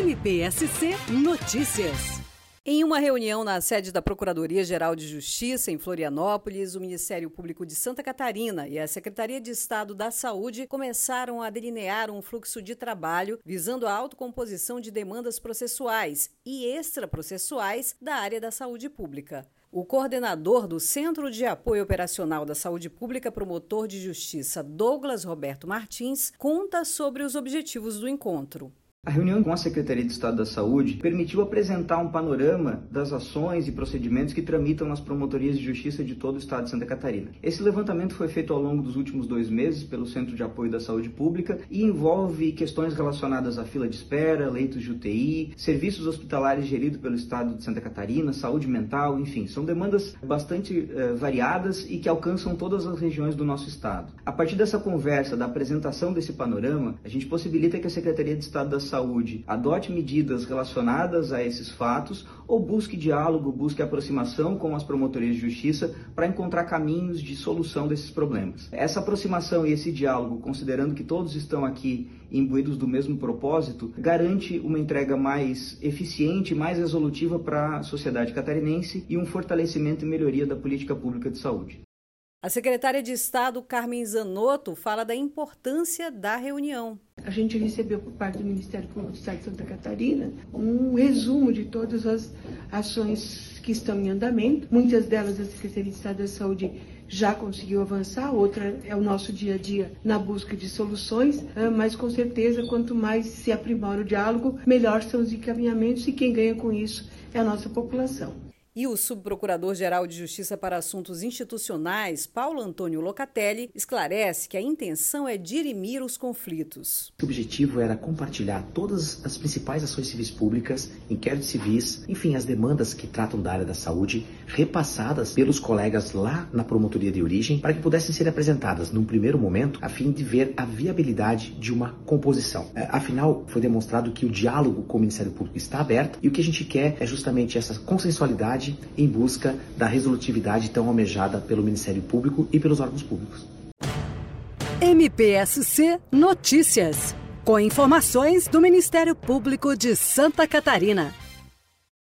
MPSC Notícias. Em uma reunião na sede da Procuradoria-Geral de Justiça, em Florianópolis, o Ministério Público de Santa Catarina e a Secretaria de Estado da Saúde começaram a delinear um fluxo de trabalho visando a autocomposição de demandas processuais e extraprocessuais da área da saúde pública. O coordenador do Centro de Apoio Operacional da Saúde Pública, promotor de justiça Douglas Roberto Martins, conta sobre os objetivos do encontro. A reunião com a Secretaria de Estado da Saúde permitiu apresentar um panorama das ações e procedimentos que tramitam nas promotorias de justiça de todo o estado de Santa Catarina. Esse levantamento foi feito ao longo dos últimos dois meses pelo Centro de Apoio da Saúde Pública e envolve questões relacionadas à fila de espera, leitos de UTI, serviços hospitalares geridos pelo estado de Santa Catarina, saúde mental, enfim, são demandas bastante eh, variadas e que alcançam todas as regiões do nosso estado. A partir dessa conversa, da apresentação desse panorama, a gente possibilita que a Secretaria de Estado da Saúde adote medidas relacionadas a esses fatos ou busque diálogo, busque aproximação com as promotorias de justiça para encontrar caminhos de solução desses problemas. Essa aproximação e esse diálogo, considerando que todos estão aqui imbuídos do mesmo propósito, garante uma entrega mais eficiente, mais resolutiva para a sociedade catarinense e um fortalecimento e melhoria da política pública de saúde. A secretária de Estado, Carmen Zanotto, fala da importância da reunião. A gente recebeu por parte do Ministério Público do Estado de Santa Catarina um resumo de todas as ações que estão em andamento. Muitas delas a Secretaria de Estado da Saúde já conseguiu avançar, outra é o nosso dia a dia na busca de soluções, ah, mas com certeza quanto mais se aprimora o diálogo, melhor são os encaminhamentos e quem ganha com isso é a nossa população. E o subprocurador-geral de Justiça para Assuntos Institucionais, Paulo Antônio Locatelli, esclarece que a intenção é dirimir os conflitos. O objetivo era compartilhar todas as principais ações civis públicas, inquéritos civis, enfim, as demandas que tratam da área da saúde, repassadas pelos colegas lá na promotoria de origem, para que pudessem ser apresentadas num primeiro momento, a fim de ver a viabilidade de uma composição. É, afinal, foi demonstrado que o diálogo com o Ministério Público está aberto e o que a gente quer é justamente essa consensualidade em busca da resolutividade tão almejada pelo Ministério Público e pelos órgãos públicos. MPSC Notícias, com informações do Ministério Público de Santa Catarina.